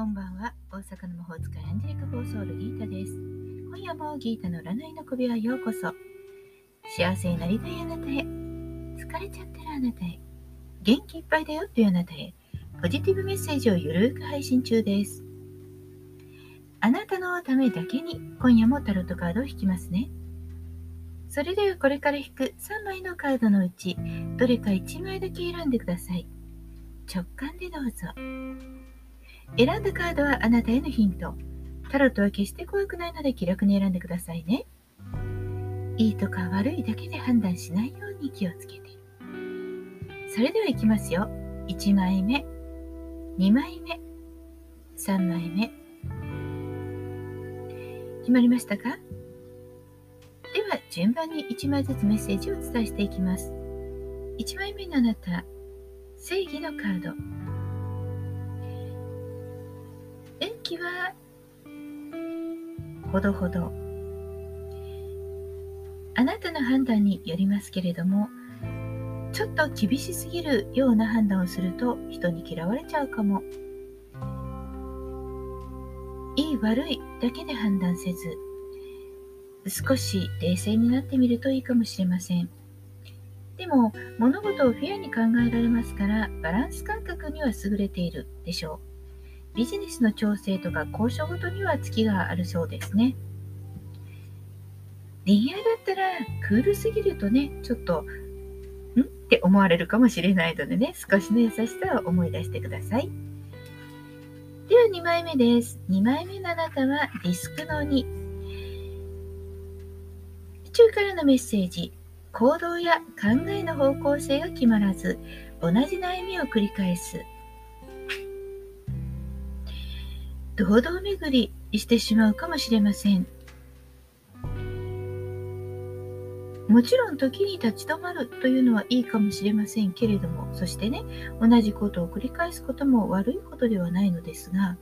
こんばんは。大阪の魔法使いアンジェリカ・ボーソールギータです。今夜もギータの占いの首はようこそ。幸せになりたいあなたへ。疲れちゃってるあなたへ。元気いっぱいだよというあなたへ。ポジティブメッセージをゆるーく配信中です。あなたのためだけに今夜もタロットカードを引きますね。それではこれから引く3枚のカードのうちどれか1枚だけ選んでください。直感でどうぞ。選んだカードはあなたへのヒント。タロットは決して怖くないので気楽に選んでくださいね。いいとか悪いだけで判断しないように気をつけて。それではいきますよ。1枚目、2枚目、3枚目。決まりましたか？では順番に1枚ずつメッセージをお伝えしていきます。1枚目のあなた、正義のカード。運気はほどほど。あなたの判断によりますけれども、ちょっと厳しすぎるような判断をすると人に嫌われちゃうかも。いい悪いだけで判断せず、少し冷静になってみるといいかもしれません。でも、物事をフェアに考えられますから、バランス感覚には優れているでしょう。ビジネスの調整とか交渉ごとには月があるそうですね。恋愛だったらクールすぎるとね、ちょっと、ん？って思われるかもしれないのでね、少しの優しさを思い出してください。では2枚目です。2枚目のあなたはリスクの2。宇宙からのメッセージ。行動や考えの方向性が決まらず、同じ悩みを繰り返す。堂々巡りしてしまうかもしれません。もちろん時に立ち止まるというのはいいかもしれませんけれども、そしてね、同じことを繰り返すことも悪いことではないのですが、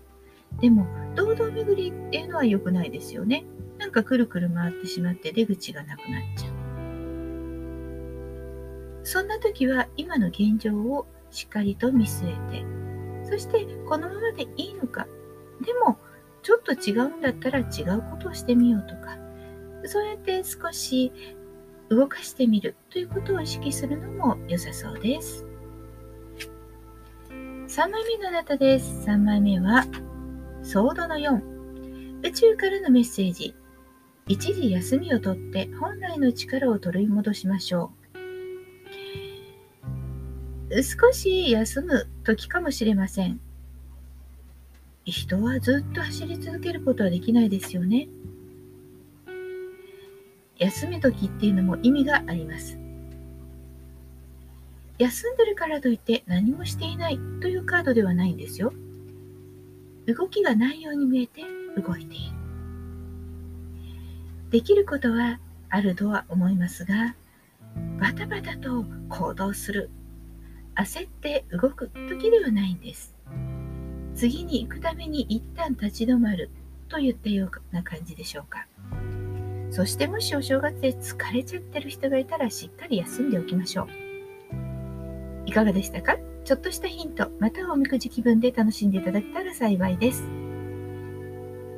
でも、堂々巡りっていうのは良くないですよね。なんかくるくる回ってしまって出口がなくなっちゃう。そんな時は今の現状をしっかりと見据えて、そしてこのままでいいのかでも、ちょっと違うんだったら違うことをしてみようとか、そうやって少し動かしてみるということを意識するのも良さそうです。3枚目のあなたです。3枚目は、ソードの4。宇宙からのメッセージ。一時休みをとって本来の力を取り戻しましょう。少し休む時かもしれません。人はずっと走り続けることはできないですよね。休む時っていうのも意味があります。休んでるからといって何もしていないというカードではないんですよ。動きがないように見えて動いている。できることはあるとは思いますが、バタバタと行動する、焦って動く時ではないんです。次に行くために一旦立ち止まるといったような感じでしょうか。そしてもしお正月で疲れちゃってる人がいたらしっかり休んでおきましょう。いかがでしたか？ちょっとしたヒント、またはおみくじ気分で楽しんでいただけたら幸いです。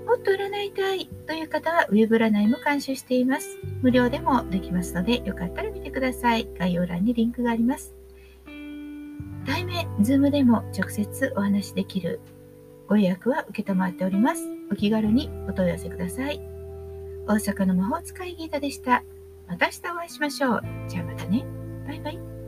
もっと占いたいという方はウェブ占いも監修しています。無料でもできますので、よかったら見てください。概要欄にリンクがあります。対面、 Zoom でも直接お話しできるご予約は承っております。お気軽にお問い合わせください。大阪の魔法使いギータでした。また明日お会いしましょう。じゃあまたね。バイバイ。